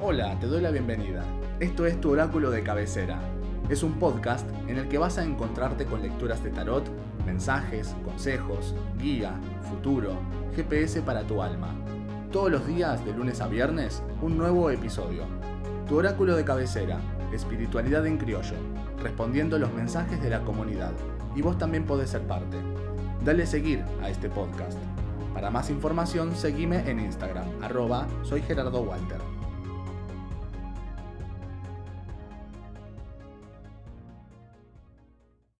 Hola, te doy la bienvenida. Esto es tu oráculo de cabecera. Es un podcast en el que vas a encontrarte con lecturas de tarot, mensajes, consejos, guía, futuro, GPS para tu alma. Todos los días, de lunes a viernes, un nuevo episodio. Tu oráculo de cabecera, espiritualidad en criollo, respondiendo los mensajes de la comunidad. Y vos también podés ser parte. Dale seguir a este podcast. Para más información, seguime en Instagram, arroba soy Gerardo Walter.